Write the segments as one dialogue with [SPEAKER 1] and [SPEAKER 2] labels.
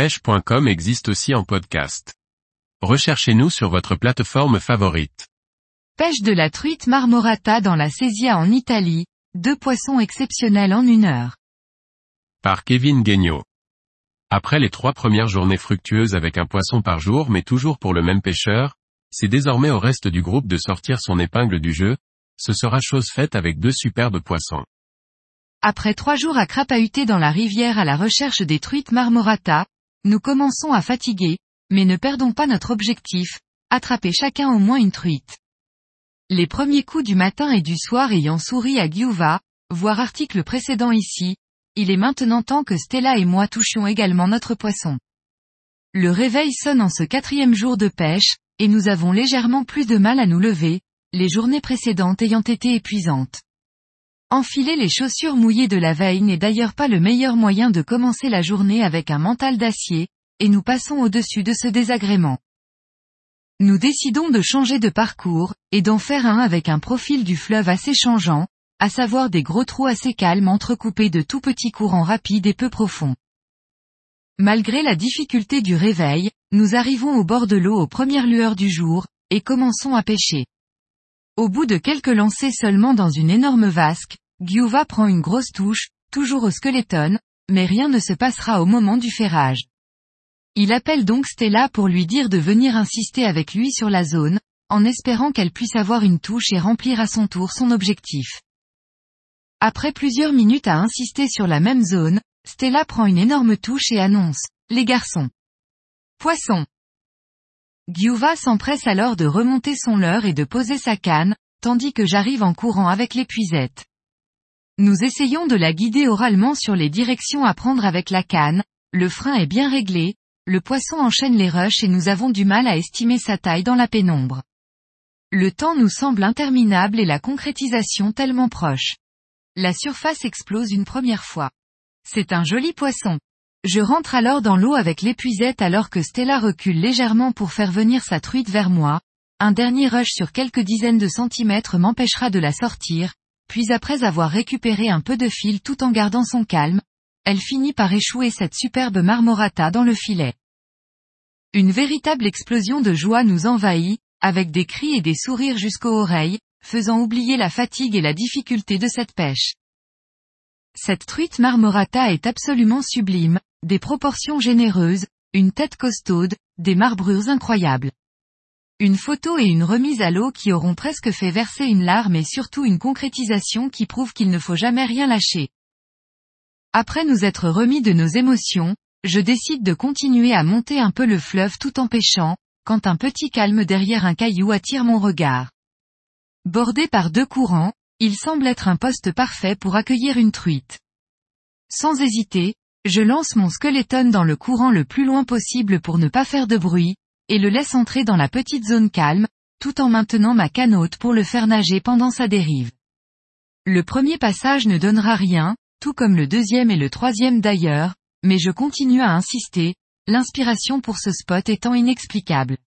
[SPEAKER 1] pêche.com existe aussi en podcast. Recherchez-nous sur votre plateforme favorite.
[SPEAKER 2] Pêche de la truite marmorata dans la Sesia en Italie, deux poissons exceptionnels en une heure.
[SPEAKER 1] Par Kevin Guignot. Après les trois premières journées fructueuses avec un poisson par jour mais toujours pour le même pêcheur, c'est désormais au reste du groupe de sortir son épingle du jeu, ce sera chose faite avec deux superbes poissons.
[SPEAKER 2] Après trois jours à crapahuter dans la rivière à la recherche des truites marmorata, nous commençons à fatiguer, mais ne perdons pas notre objectif, attraper chacun au moins une truite. Les premiers coups du matin et du soir ayant souri à Giuva, voir article précédent ici, il est maintenant temps que Stella et moi touchions également notre poisson. Le réveil sonne en ce quatrième jour de pêche, et nous avons légèrement plus de mal à nous lever, les journées précédentes ayant été épuisantes. Enfiler les chaussures mouillées de la veille n'est d'ailleurs pas le meilleur moyen de commencer la journée avec un mental d'acier, et nous passons au-dessus de ce désagrément. Nous décidons de changer de parcours, et d'en faire un avec un profil du fleuve assez changeant, à savoir des gros trous assez calmes entrecoupés de tout petits courants rapides et peu profonds. Malgré la difficulté du réveil, nous arrivons au bord de l'eau aux premières lueurs du jour, et commençons à pêcher. Au bout de quelques lancers seulement dans une énorme vasque, Giuva prend une grosse touche, toujours au skeleton, mais rien ne se passera au moment du ferrage. Il appelle donc Stella pour lui dire de venir insister avec lui sur la zone, en espérant qu'elle puisse avoir une touche et remplir à son tour son objectif. Après plusieurs minutes à insister sur la même zone, Stella prend une énorme touche et annonce, les garçons. Poisson. Giuva s'empresse alors de remonter son leurre et de poser sa canne, tandis que j'arrive en courant avec l'épuisette. Nous essayons de la guider oralement sur les directions à prendre avec la canne, le frein est bien réglé, le poisson enchaîne les rushs et nous avons du mal à estimer sa taille dans la pénombre. Le temps nous semble interminable et la concrétisation tellement proche. La surface explose une première fois. C'est un joli poisson. Je rentre alors dans l'eau avec l'épuisette alors que Stella recule légèrement pour faire venir sa truite vers moi. Un dernier rush sur quelques dizaines de centimètres m'empêchera de la sortir, puis après avoir récupéré un peu de fil tout en gardant son calme, elle finit par échouer cette superbe marmorata dans le filet. Une véritable explosion de joie nous envahit, avec des cris et des sourires jusqu'aux oreilles, faisant oublier la fatigue et la difficulté de cette pêche. Cette truite marmorata est absolument sublime, des proportions généreuses, une tête costaude, des marbrures incroyables. Une photo et une remise à l'eau qui auront presque fait verser une larme et surtout une concrétisation qui prouve qu'il ne faut jamais rien lâcher. Après nous être remis de nos émotions, je décide de continuer à monter un peu le fleuve tout en pêchant, quand un petit calme derrière un caillou attire mon regard. Bordé par deux courants, il semble être un poste parfait pour accueillir une truite. Sans hésiter, je lance mon skeleton dans le courant le plus loin possible pour ne pas faire de bruit, et le laisse entrer dans la petite zone calme, tout en maintenant ma canote pour le faire nager pendant sa dérive. Le premier passage ne donnera rien, tout comme le deuxième et le troisième d'ailleurs, mais je continue à insister, l'inspiration pour ce spot étant inexplicable.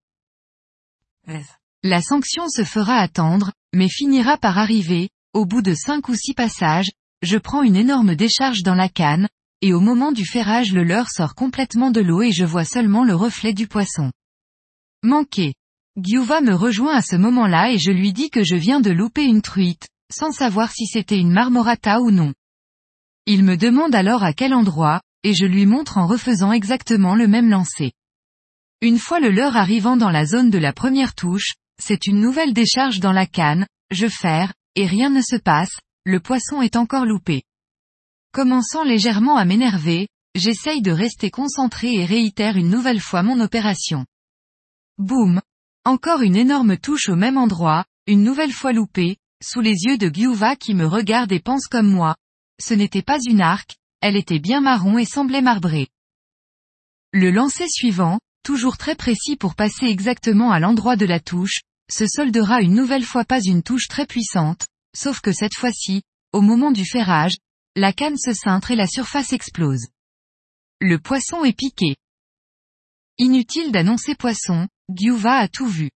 [SPEAKER 2] La sanction se fera attendre, mais finira par arriver, au bout de cinq ou six passages, je prends une énorme décharge dans la canne, et au moment du ferrage le leurre sort complètement de l'eau et je vois seulement le reflet du poisson. Manqué. Giuva me rejoint à ce moment-là et je lui dis que je viens de louper une truite, sans savoir si c'était une marmorata ou non. Il me demande alors à quel endroit, et je lui montre en refaisant exactement le même lancer. Une fois le leurre arrivant dans la zone de la première touche, c'est une nouvelle décharge dans la canne, je ferre, et rien ne se passe, le poisson est encore loupé. Commençant légèrement à m'énerver, j'essaye de rester concentré et réitère une nouvelle fois mon opération. Boum. Encore une énorme touche au même endroit, une nouvelle fois loupée, sous les yeux de Giuva qui me regarde et pense comme moi. Ce n'était pas une arc, elle était bien marron et semblait marbrée. Le lancer suivant, toujours très précis pour passer exactement à l'endroit de la touche, se soldera une nouvelle fois pas une touche très puissante, sauf que cette fois-ci, au moment du ferrage, la canne se cintre et la surface explose. Le poisson est piqué. Inutile d'annoncer poisson, Giuva a tout vu.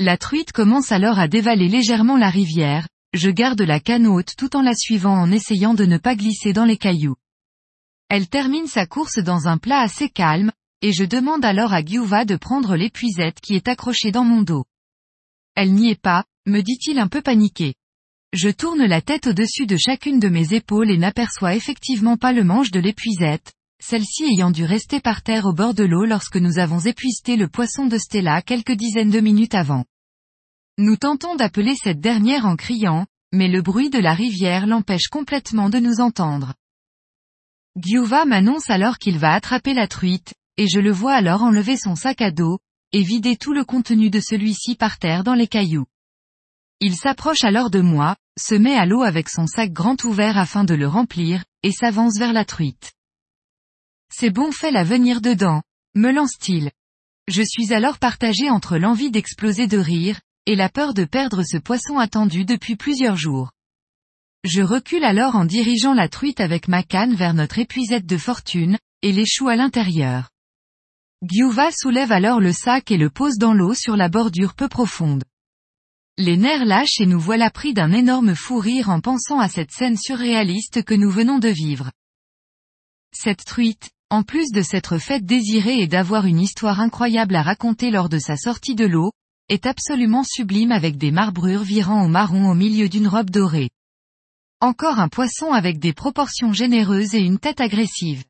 [SPEAKER 2] La truite commence alors à dévaler légèrement la rivière, je garde la canne haute tout en la suivant en essayant de ne pas glisser dans les cailloux. Elle termine sa course dans un plat assez calme, et je demande alors à Giuva de prendre l'épuisette qui est accrochée dans mon dos. Elle n'y est pas, me dit-il un peu paniqué. Je tourne la tête au-dessus de chacune de mes épaules et n'aperçois effectivement pas le manche de l'épuisette, celle-ci ayant dû rester par terre au bord de l'eau lorsque nous avons épuisé le poisson de Stella quelques dizaines de minutes avant. Nous tentons d'appeler cette dernière en criant, mais le bruit de la rivière l'empêche complètement de nous entendre. Giuva m'annonce alors qu'il va attraper la truite, et je le vois alors enlever son sac à dos, et vider tout le contenu de celui-ci par terre dans les cailloux. Il s'approche alors de moi, se met à l'eau avec son sac grand ouvert afin de le remplir, et s'avance vers la truite. C'est bon fait la venir dedans, me lance-t-il. Je suis alors partagé entre l'envie d'exploser de rire, et la peur de perdre ce poisson attendu depuis plusieurs jours. Je recule alors en dirigeant la truite avec ma canne vers notre épuisette de fortune, et l'échoue à l'intérieur. Giuva soulève alors le sac et le pose dans l'eau sur la bordure peu profonde. Les nerfs lâchent et nous voilà pris d'un énorme fou rire en pensant à cette scène surréaliste que nous venons de vivre. Cette truite, en plus de s'être faite désirer et d'avoir une histoire incroyable à raconter lors de sa sortie de l'eau, est absolument sublime avec des marbrures virant au marron au milieu d'une robe dorée. Encore un poisson avec des proportions généreuses et une tête agressive.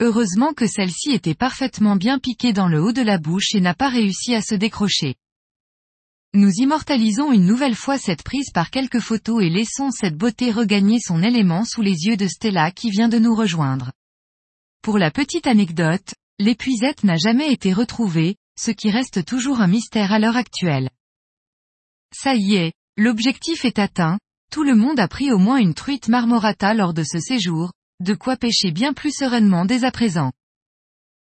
[SPEAKER 2] Heureusement que celle-ci était parfaitement bien piquée dans le haut de la bouche et n'a pas réussi à se décrocher. Nous immortalisons une nouvelle fois cette prise par quelques photos et laissons cette beauté regagner son élément sous les yeux de Stella qui vient de nous rejoindre. Pour la petite anecdote, l'épuisette n'a jamais été retrouvée, ce qui reste toujours un mystère à l'heure actuelle. Ça y est, l'objectif est atteint, tout le monde a pris au moins une truite marmorata lors de ce séjour, de quoi pêcher bien plus sereinement dès à présent.